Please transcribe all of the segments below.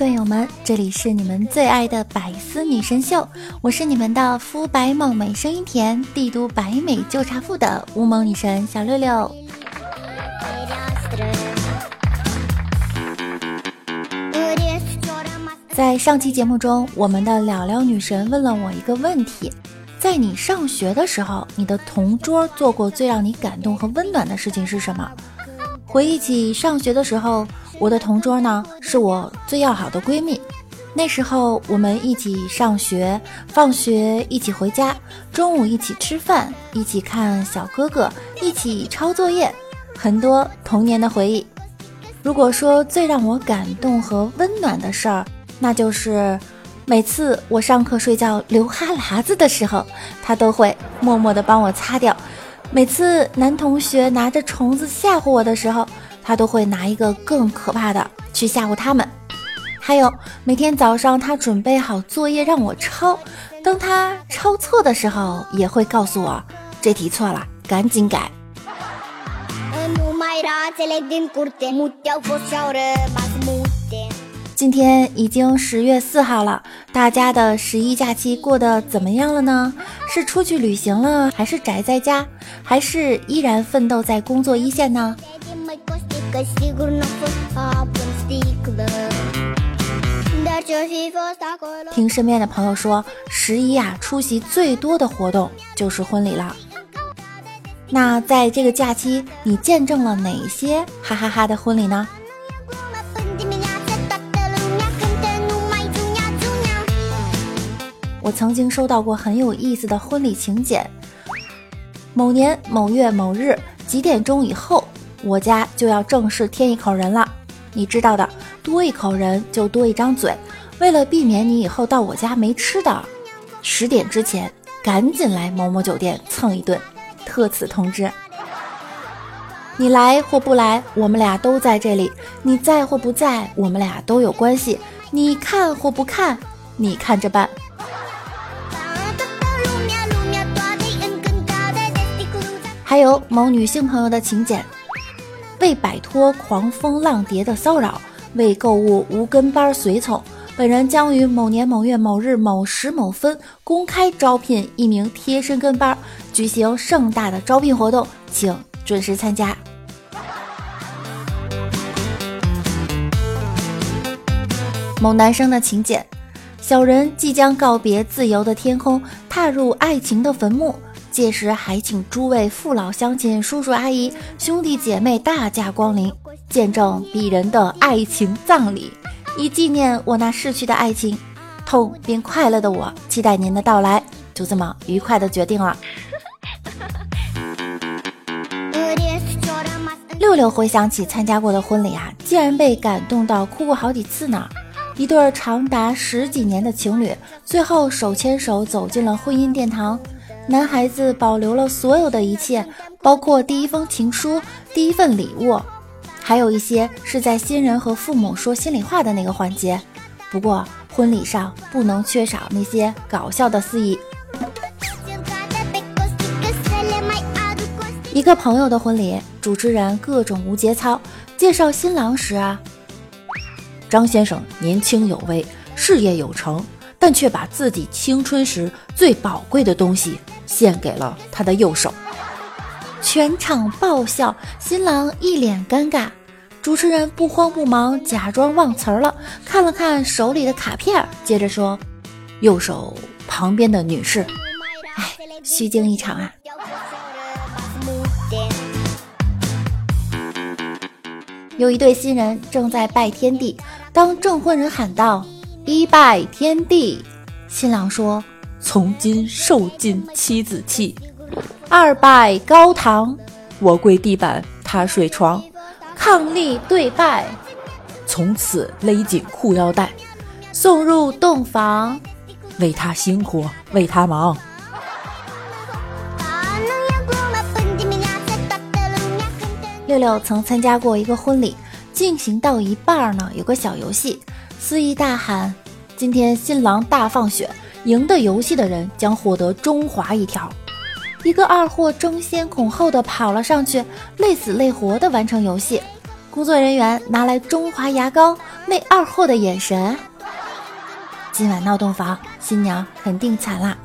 段友们，这里是你们最爱的百思女神秀，我是你们的肤白貌美、声音甜、帝都白美就差富的乌蒙女神小六六。在上期节目中，我们的了了女神问了我一个问题：在你上学的时候，你的同桌做过最让你感动和温暖的事情是什么？回忆起上学的时候。我的同桌呢，是我最要好的闺蜜。那时候我们一起上学，放学一起回家，中午一起吃饭，一起看小哥哥，一起抄作业，很多童年的回忆。如果说最让我感动和温暖的事儿，那就是每次我上课睡觉流哈喇子的时候，她都会默默地帮我擦掉；每次男同学拿着虫子吓唬我的时候。他都会拿一个更可怕的去吓唬他们，还有每天早上他准备好作业让我抄，当他抄错的时候，也会告诉我这题错了，赶紧改。今天已经十月四号了，大家的十一假期过得怎么样了呢？是出去旅行了，还是宅在家，还是依然奋斗在工作一线呢？听身边的朋友说，十一啊出席最多的活动就是婚礼了。那在这个假期，你见证了哪些哈哈哈的婚礼呢？我曾经收到过很有意思的婚礼请柬，某年某月某日几点钟以后。我家就要正式添一口人了，你知道的，多一口人就多一张嘴。为了避免你以后到我家没吃的，十点之前赶紧来某某酒店蹭一顿。特此通知，你来或不来，我们俩都在这里；你在或不在，我们俩都有关系。你看或不看，你看着办。还有某女性朋友的请柬。为摆脱狂风浪蝶的骚扰，为购物无跟班随从，本人将于某年某月某日某时某分公开招聘一名贴身跟班，举行盛大的招聘活动，请准时参加。某男生的请柬：小人即将告别自由的天空，踏入爱情的坟墓。届时还请诸位父老乡亲、叔叔阿姨、兄弟姐妹大驾光临，见证鄙人的爱情葬礼，以纪念我那逝去的爱情。痛并快乐的我，期待您的到来。就这么愉快的决定了。六六回想起参加过的婚礼啊，竟然被感动到哭过好几次呢。一对长达十几年的情侣，最后手牵手走进了婚姻殿堂。男孩子保留了所有的一切，包括第一封情书、第一份礼物，还有一些是在新人和父母说心里话的那个环节。不过婚礼上不能缺少那些搞笑的司仪。一个朋友的婚礼，主持人各种无节操，介绍新郎时啊，张先生年轻有为，事业有成。但却把自己青春时最宝贵的东西献给了他的右手，全场爆笑，新郎一脸尴尬，主持人不慌不忙，假装忘词儿了，看了看手里的卡片，接着说：“右手旁边的女士，哎，虚惊一场啊。”有一对新人正在拜天地，当证婚人喊道。一拜天地，新郎说：“从今受尽妻子气。”二拜高堂，我跪地板他睡床，伉俪对拜，从此勒紧裤腰带，送入洞房，为他辛苦，为他忙。六六曾参加过一个婚礼，进行到一半呢，有个小游戏，司仪大喊：“今天新郎大放血，赢得游戏的人将获得中华一条。”一个二货争先恐后的跑了上去，累死累活的完成游戏。工作人员拿来中华牙膏，那二货的眼神。今晚闹洞房，新娘肯定惨啦。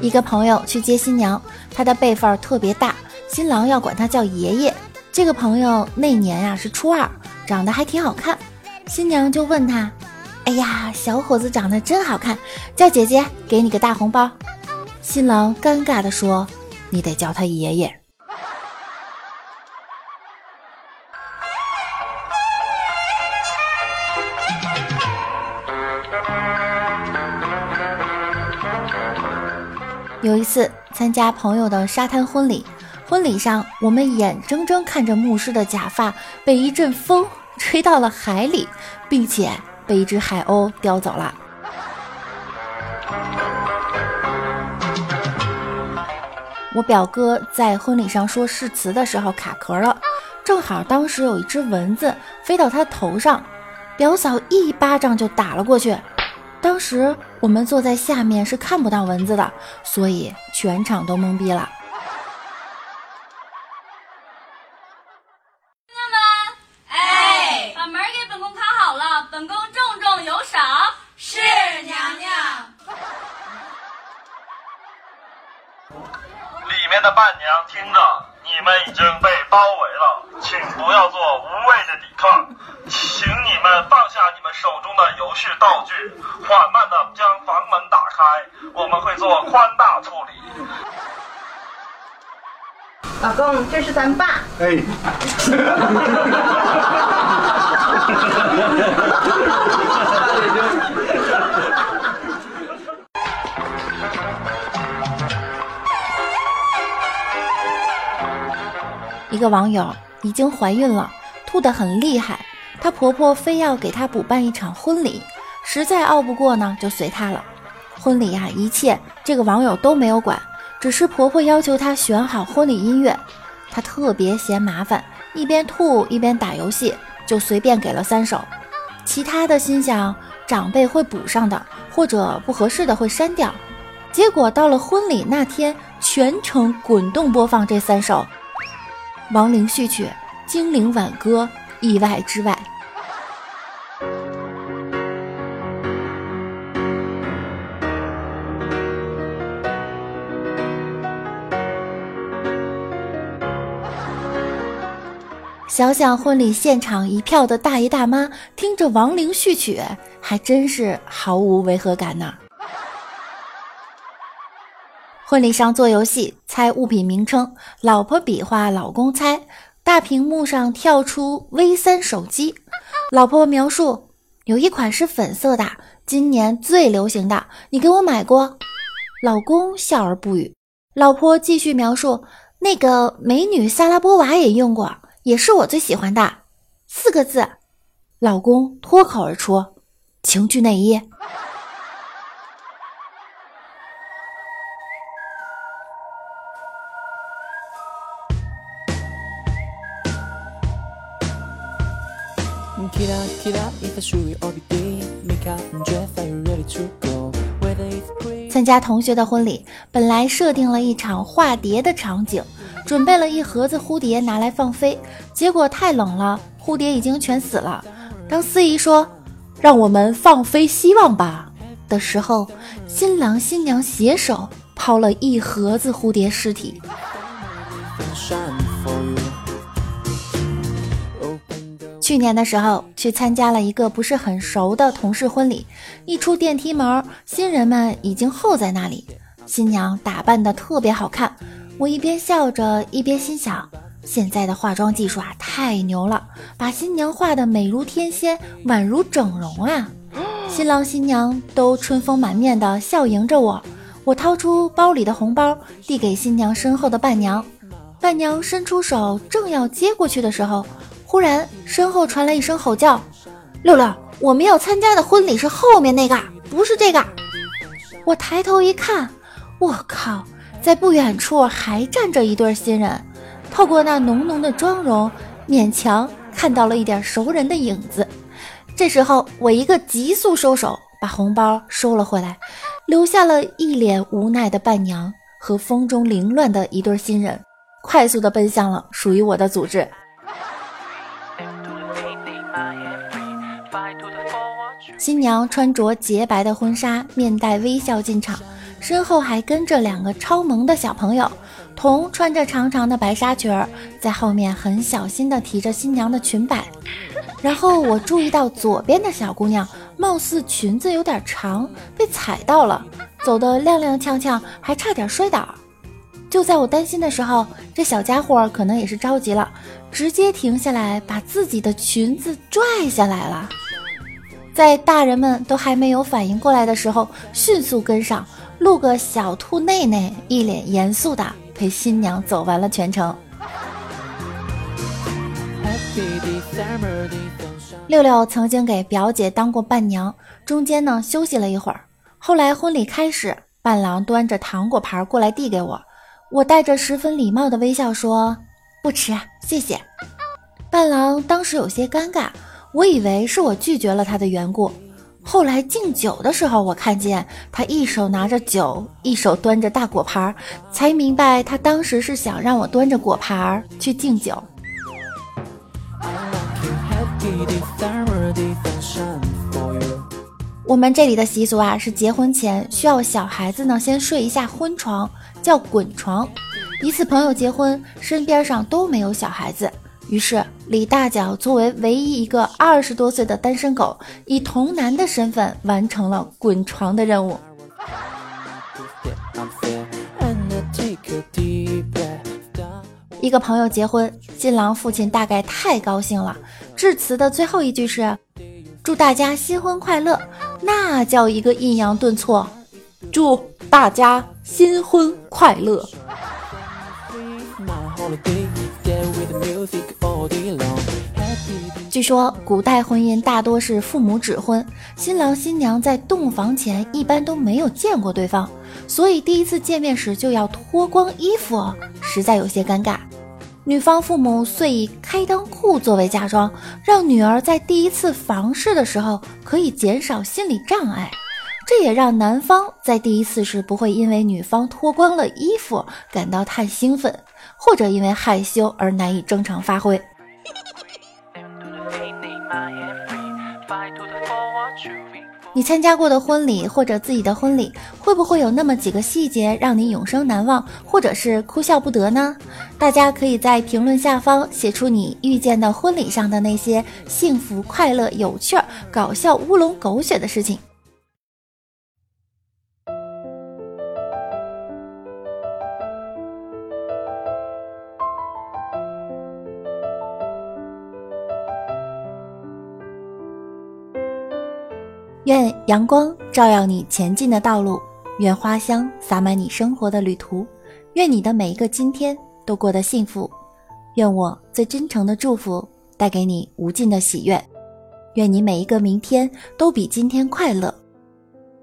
一个朋友去接新娘，他的辈分特别大，新郎要管他叫爷爷。这个朋友那年呀是初二，长得还挺好看，新娘就问他：“哎呀，小伙子长得真好看，叫姐姐给你个大红包。”新郎尴尬地说：“你得叫他爷爷。”有一次参加朋友的沙滩婚礼，婚礼上我们眼睁睁看着牧师的假发被一阵风吹到了海里，并且被一只海鸥叼走了。我表哥在婚礼上说誓词的时候卡壳了，正好当时有一只蚊子飞到他头上，表嫂一巴掌就打了过去。当时我们坐在下面是看不到蚊子的，所以全场都懵逼了。兄弟们，哎，把门给本宫看好了，本宫重重有赏。是娘娘。里面的伴娘听着，你们已经被包围了，请不要做无谓的抵抗，请你们放下你们手中的游戏道具，缓慢的将房门打开，我们会做宽大处理。老公，这是咱爸。哎，一个网友已经怀孕了，吐得很厉害，她婆婆非要给她补办一场婚礼，实在拗不过呢，就随她了。婚礼呀，一切这个网友都没有管，只是婆婆要求她选好婚礼音乐，她特别嫌麻烦，一边吐一边打游戏，就随便给了三首。其他的心想长辈会补上的，或者不合适的会删掉。结果到了婚礼那天，全程滚动播放这三首。亡灵序曲，精灵挽歌，意外之外。想想婚礼现场一票的大爷大妈听着亡灵序曲，还真是毫无违和感呢。婚礼上做游戏，猜物品名称，老婆比划，老公猜。大屏幕上跳出 V 三手机，老婆描述有一款是粉色的，今年最流行的，你给我买过。老公笑而不语。老婆继续描述，那个美女萨拉波娃也用过，也是我最喜欢的。四个字，老公脱口而出，情趣内衣。参加同学的婚礼，本来设定了一场化蝶的场景，准备了一盒子蝴蝶拿来放飞，结果太冷了，蝴蝶已经全死了。当司仪说“让我们放飞希望吧”的时候，新郎新娘携手抛了一盒子蝴蝶尸体。去年的时候，去参加了一个不是很熟的同事婚礼。一出电梯门，新人们已经候在那里。新娘打扮的特别好看，我一边笑着，一边心想：现在的化妆技术啊，太牛了，把新娘画的美如天仙，宛如整容啊！新郎新娘都春风满面的笑迎着我，我掏出包里的红包，递给新娘身后的伴娘。伴娘伸出手，正要接过去的时候，忽然身后传来一声吼叫：“六六，我们要参加的婚礼是后面那个，不是这个。”我抬头一看，我靠，在不远处还站着一对新人。透过那浓浓的妆容，勉强看到了一点熟人的影子。这时候，我一个急速收手，把红包收了回来，留下了一脸无奈的伴娘和风中凌乱的一对新人。快速的奔向了属于我的组织。新娘穿着洁白的婚纱，面带微笑进场，身后还跟着两个超萌的小朋友。童穿着长长的白纱裙儿，在后面很小心地提着新娘的裙摆。然后我注意到左边的小姑娘，貌似裙子有点长，被踩到了，走得踉踉跄跄，还差点摔倒。就在我担心的时候，这小家伙可能也是着急了，直接停下来，把自己的裙子拽下来了。在大人们都还没有反应过来的时候，迅速跟上，露个小兔内内，一脸严肃的陪新娘走完了全程。六六曾经给表姐当过伴娘，中间呢休息了一会儿，后来婚礼开始，伴郎端着糖果盘过来递给我。我带着十分礼貌的微笑说：“不吃，谢谢。”伴郎当时有些尴尬，我以为是我拒绝了他的缘故。后来敬酒的时候，我看见他一手拿着酒，一手端着大果盘，才明白他当时是想让我端着果盘去敬酒。我们这里的习俗啊，是结婚前需要小孩子呢先睡一下婚床。叫滚床。一次朋友结婚，身边上都没有小孩子，于是李大脚作为唯一一个二十多岁的单身狗，以童男的身份完成了滚床的任务。一个朋友结婚，新郎父亲大概太高兴了，致辞的最后一句是：“祝大家新婚快乐。”那叫一个抑扬顿挫，祝大家。新婚快乐！据说古代婚姻大多是父母指婚，新郎新娘在洞房前一般都没有见过对方，所以第一次见面时就要脱光衣服，实在有些尴尬。女方父母遂以开裆裤作为嫁妆，让女儿在第一次房事的时候可以减少心理障碍。这也让男方在第一次时不会因为女方脱光了衣服感到太兴奋，或者因为害羞而难以正常发挥。你参加过的婚礼或者自己的婚礼，会不会有那么几个细节让你永生难忘，或者是哭笑不得呢？大家可以在评论下方写出你遇见的婚礼上的那些幸福、快乐、有趣儿、搞笑、乌龙、狗血的事情。愿阳光照耀你前进的道路，愿花香洒满你生活的旅途，愿你的每一个今天都过得幸福，愿我最真诚的祝福带给你无尽的喜悦，愿你每一个明天都比今天快乐。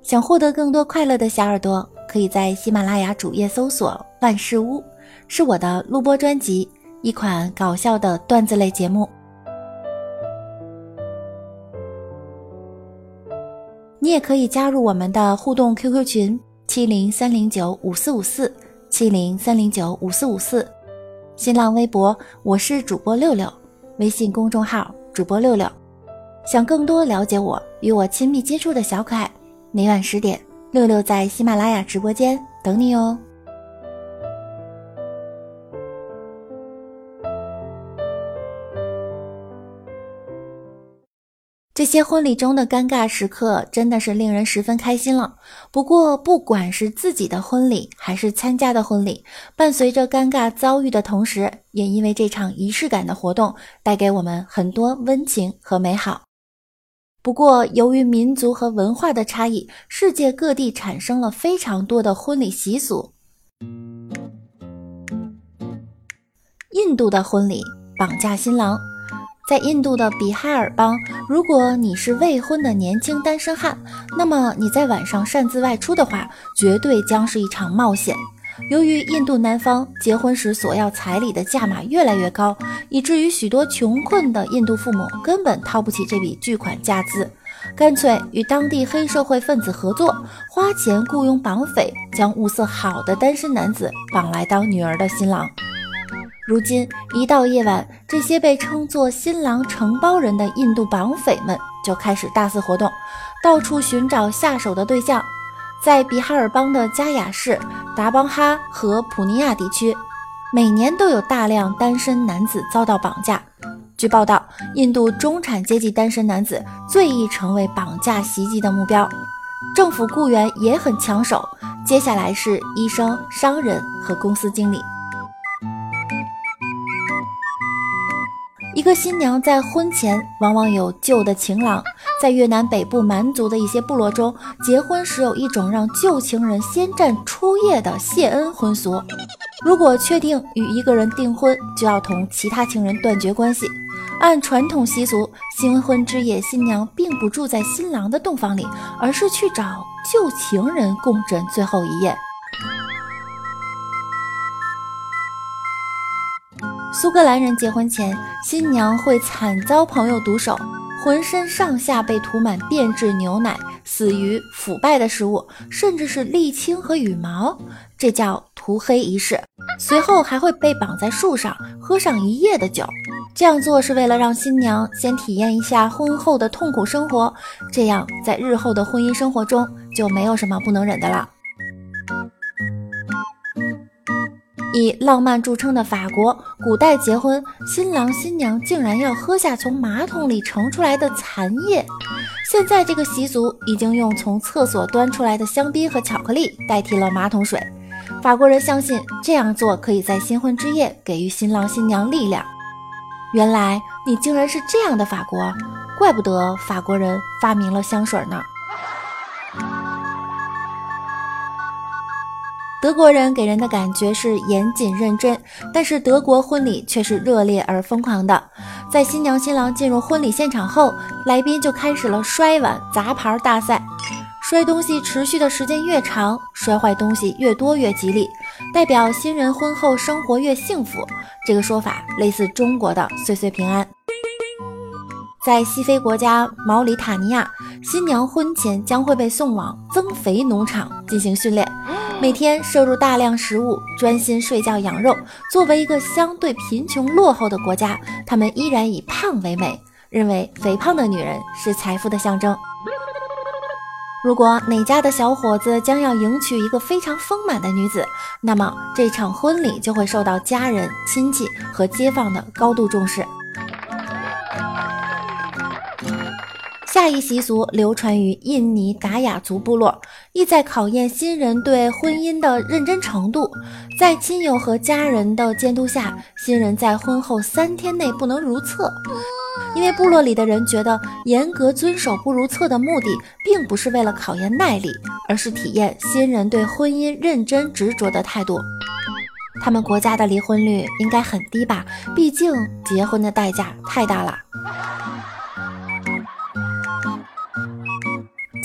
想获得更多快乐的小耳朵，可以在喜马拉雅主页搜索“万事屋”，是我的录播专辑，一款搞笑的段子类节目。你也可以加入我们的互动 QQ 群七零三零九五四五四七零三零九五四五四，新浪微博我是主播六六，微信公众号主播六六。想更多了解我与我亲密接触的小可爱，每晚十点，六六在喜马拉雅直播间等你哦。这些婚礼中的尴尬时刻真的是令人十分开心了。不过，不管是自己的婚礼还是参加的婚礼，伴随着尴尬遭遇的同时，也因为这场仪式感的活动带给我们很多温情和美好。不过，由于民族和文化的差异，世界各地产生了非常多的婚礼习俗。印度的婚礼绑架新郎，在印度的比哈尔邦，如果你是未婚的年轻单身汉，那么你在晚上擅自外出的话，绝对将是一场冒险。由于印度南方结婚时索要彩礼的价码越来越高，以至于许多穷困的印度父母根本掏不起这笔巨款价资，干脆与当地黑社会分子合作，花钱雇佣绑匪，将物色好的单身男子绑来当女儿的新郎。如今一到夜晚，这些被称作“新郎承包人”的印度绑匪们就开始大肆活动，到处寻找下手的对象。在比哈尔邦的加雅市、达邦哈和普尼亚地区，每年都有大量单身男子遭到绑架。据报道，印度中产阶级单身男子最易成为绑架袭击的目标。政府雇员也很抢手，接下来是医生、商人和公司经理。一个新娘在婚前往往有旧的情郎。在越南北部蛮族的一些部落中，结婚时有一种让旧情人先占初夜的谢恩婚俗。如果确定与一个人订婚，就要同其他情人断绝关系。按传统习俗，新婚之夜，新娘并不住在新郎的洞房里，而是去找旧情人共枕最后一夜。苏格兰人结婚前，新娘会惨遭朋友毒手。浑身上下被涂满变质牛奶，死于腐败的食物，甚至是沥青和羽毛，这叫涂黑仪式。随后还会被绑在树上，喝上一夜的酒。这样做是为了让新娘先体验一下婚后的痛苦生活，这样在日后的婚姻生活中就没有什么不能忍的了。以浪漫著称的法国，古代结婚，新郎新娘竟然要喝下从马桶里盛出来的残液。现在这个习俗已经用从厕所端出来的香槟和巧克力代替了马桶水。法国人相信这样做可以在新婚之夜给予新郎新娘力量。原来你竟然是这样的法国，怪不得法国人发明了香水呢。德国人给人的感觉是严谨认真，但是德国婚礼却是热烈而疯狂的。在新娘新郎进入婚礼现场后，来宾就开始了摔碗砸盘大赛。摔东西持续的时间越长，摔坏东西越多越吉利，代表新人婚后生活越幸福。这个说法类似中国的岁岁平安。在西非国家毛里塔尼亚，新娘婚前将会被送往增肥农场进行训练。每天摄入大量食物，专心睡觉养肉。作为一个相对贫穷落后的国家，他们依然以胖为美，认为肥胖的女人是财富的象征。如果哪家的小伙子将要迎娶一个非常丰满的女子，那么这场婚礼就会受到家人、亲戚和街坊的高度重视。下一习俗流传于印尼达雅族部落，意在考验新人对婚姻的认真程度。在亲友和家人的监督下，新人在婚后三天内不能如厕，因为部落里的人觉得严格遵守不如厕的目的，并不是为了考验耐力，而是体验新人对婚姻认真执着的态度。他们国家的离婚率应该很低吧？毕竟结婚的代价太大了。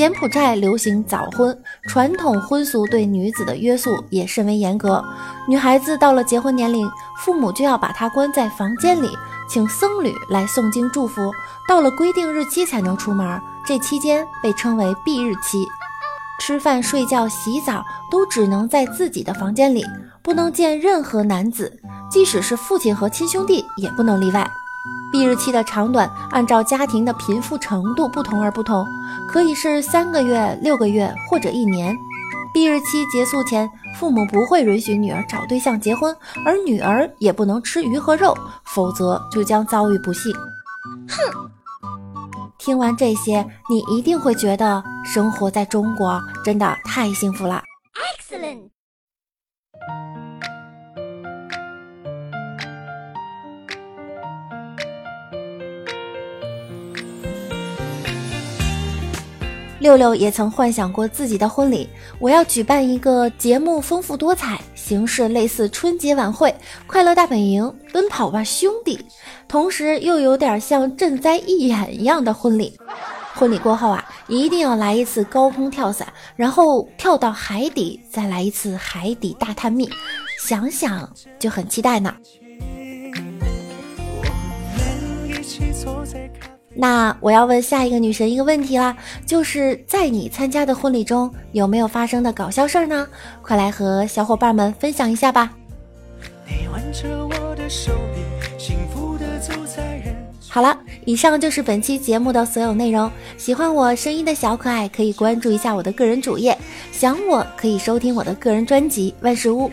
柬埔寨流行早婚，传统婚俗对女子的约束也甚为严格。女孩子到了结婚年龄，父母就要把她关在房间里，请僧侣来诵经祝福。到了规定日期才能出门，这期间被称为闭日期。吃饭、睡觉、洗澡都只能在自己的房间里，不能见任何男子，即使是父亲和亲兄弟也不能例外。避日期的长短按照家庭的贫富程度不同而不同，可以是三个月、六个月或者一年。避日期结束前，父母不会允许女儿找对象结婚，而女儿也不能吃鱼和肉，否则就将遭遇不幸。哼！听完这些，你一定会觉得生活在中国真的太幸福了。Excellent。六六也曾幻想过自己的婚礼，我要举办一个节目丰富多彩、形式类似春节晚会、快乐大本营、奔跑吧兄弟，同时又有点像赈灾义演一样的婚礼。婚礼过后啊，一定要来一次高空跳伞，然后跳到海底，再来一次海底大探秘，想想就很期待呢。那我要问下一个女神一个问题啦，就是在你参加的婚礼中有没有发生的搞笑事儿呢？快来和小伙伴们分享一下吧。好了，以上就是本期节目的所有内容。喜欢我声音的小可爱可以关注一下我的个人主页，想我可以收听我的个人专辑《万事屋》。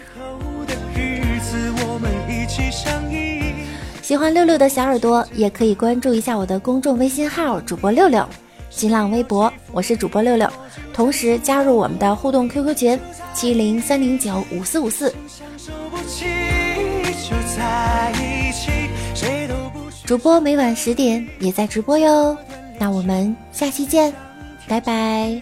喜欢六六的小耳朵也可以关注一下我的公众微信号主播六六，新浪微博我是主播六六，同时加入我们的互动 QQ 群七零三零九五四五四。主播每晚十点也在直播哟，那我们下期见，拜拜。